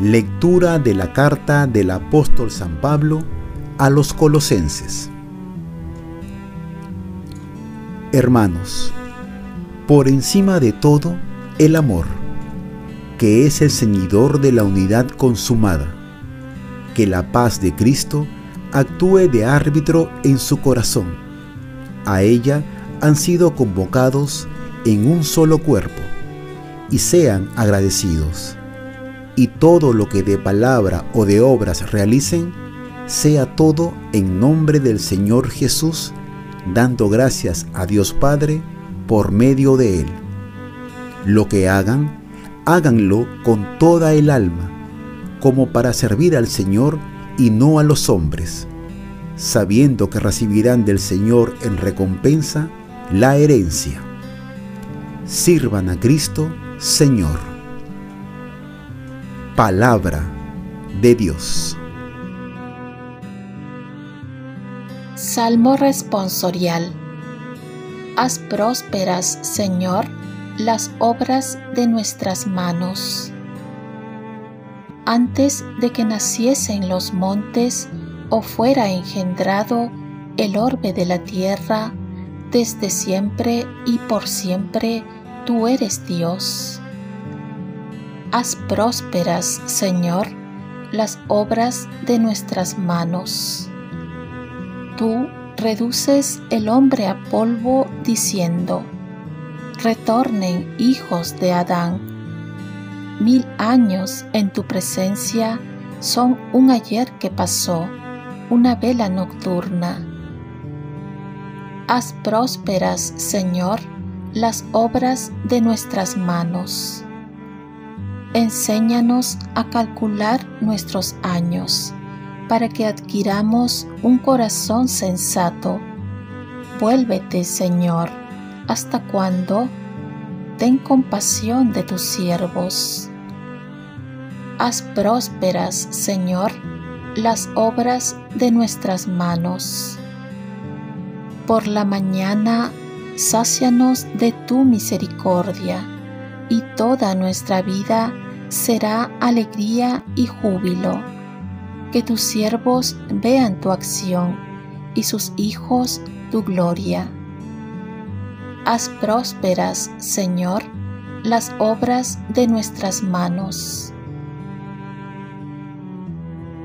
Lectura de la carta del apóstol San Pablo a los colosenses. Hermanos, por encima de todo, el amor, que es el ceñidor de la unidad consumada, que la paz de Cristo actúe de árbitro en su corazón. A ella han sido convocados en un solo cuerpo, y sean agradecidos y todo lo que de palabra o de obras realicen, sea todo en nombre del Señor Jesús, dando gracias a Dios Padre por medio de Él. Lo que hagan, háganlo con toda el alma, como para servir al Señor y no a los hombres, sabiendo que recibirán del Señor en recompensa la herencia. Sirvan a Cristo, Señor palabra de Dios. Salmo responsorial. Haz prósperas, Señor, las obras de nuestras manos. Antes de que naciesen los montes o fuera engendrado el orbe de la tierra, desde siempre y por siempre tú eres Dios. Haz prósperas, Señor, las obras de nuestras manos. Tú reduces el hombre a polvo diciendo, retornen hijos de Adán. Mil años en tu presencia son un ayer que pasó, una vela nocturna. Haz prósperas, Señor, las obras de nuestras manos enséñanos a calcular nuestros años, para que adquiramos un corazón sensato. Vuélvete, Señor, ¿hasta cuándo? Ten compasión de tus siervos. Haz prósperas, Señor, las obras de nuestras manos. Por la mañana, sácianos de tu misericordia, y toda nuestra vida será alegría y júbilo. Que tus siervos vean tu acción y sus hijos tu gloria. Haz prósperas, Señor, las obras de nuestras manos.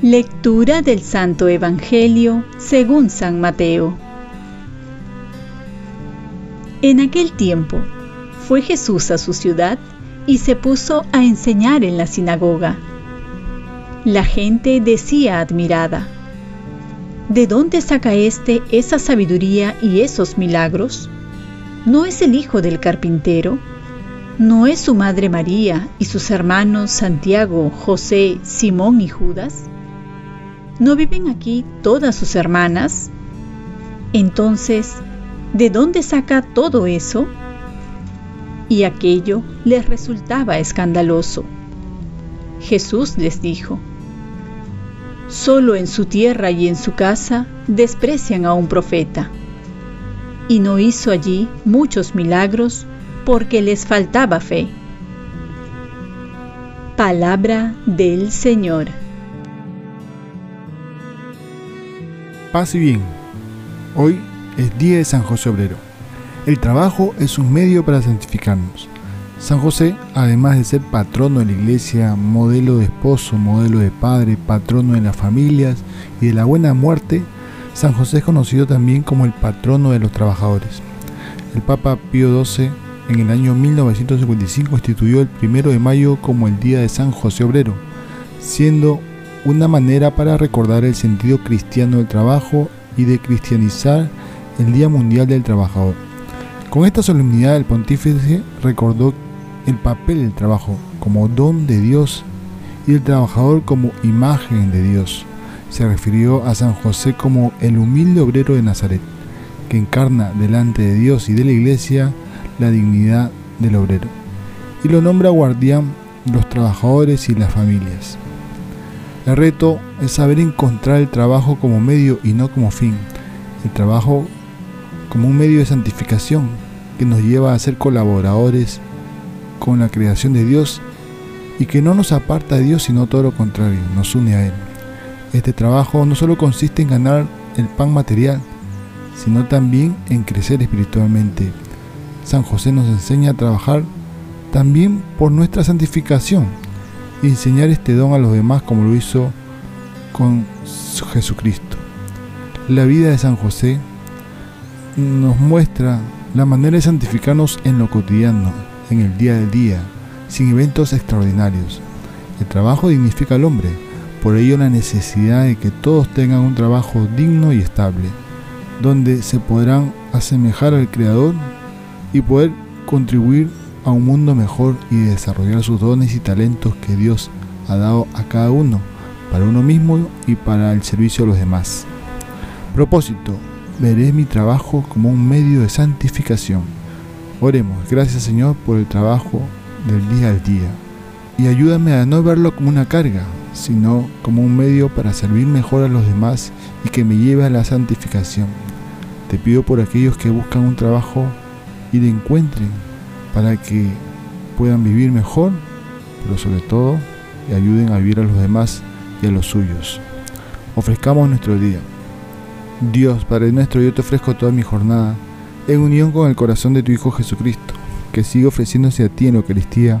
Lectura del Santo Evangelio según San Mateo. En aquel tiempo fue Jesús a su ciudad y se puso a enseñar en la sinagoga. La gente decía admirada, ¿de dónde saca éste esa sabiduría y esos milagros? ¿No es el hijo del carpintero? ¿No es su madre María y sus hermanos Santiago, José, Simón y Judas? ¿No viven aquí todas sus hermanas? Entonces, ¿de dónde saca todo eso? y aquello les resultaba escandaloso. Jesús les dijo, Solo en su tierra y en su casa desprecian a un profeta. Y no hizo allí muchos milagros porque les faltaba fe. Palabra del Señor. Paz y bien. Hoy es día de San José Obrero el trabajo es un medio para santificarnos. San José, además de ser patrono de la iglesia, modelo de esposo, modelo de padre, patrono de las familias y de la buena muerte, San José es conocido también como el patrono de los trabajadores. El Papa Pío XII en el año 1955 instituyó el primero de mayo como el Día de San José Obrero, siendo una manera para recordar el sentido cristiano del trabajo y de cristianizar el Día Mundial del Trabajador. Con esta solemnidad el pontífice recordó el papel del trabajo como don de Dios y el trabajador como imagen de Dios. Se refirió a San José como el humilde obrero de Nazaret, que encarna delante de Dios y de la iglesia la dignidad del obrero. Y lo nombra guardián de los trabajadores y las familias. El reto es saber encontrar el trabajo como medio y no como fin. El trabajo como un medio de santificación que nos lleva a ser colaboradores con la creación de Dios y que no nos aparta de Dios, sino todo lo contrario, nos une a Él. Este trabajo no solo consiste en ganar el pan material, sino también en crecer espiritualmente. San José nos enseña a trabajar también por nuestra santificación y enseñar este don a los demás como lo hizo con Jesucristo. La vida de San José nos muestra la manera de santificarnos en lo cotidiano, en el día a día, sin eventos extraordinarios. El trabajo dignifica al hombre, por ello la necesidad de que todos tengan un trabajo digno y estable, donde se podrán asemejar al Creador y poder contribuir a un mundo mejor y desarrollar sus dones y talentos que Dios ha dado a cada uno, para uno mismo y para el servicio a los demás. Propósito, veré mi trabajo como un medio de santificación. Oremos, gracias Señor por el trabajo del día al día y ayúdame a no verlo como una carga, sino como un medio para servir mejor a los demás y que me lleve a la santificación. Te pido por aquellos que buscan un trabajo y lo encuentren para que puedan vivir mejor, pero sobre todo y ayuden a vivir a los demás y a los suyos. Ofrezcamos nuestro día. Dios, Padre nuestro, yo te ofrezco toda mi jornada en unión con el corazón de tu Hijo Jesucristo, que sigue ofreciéndose a ti en Eucaristía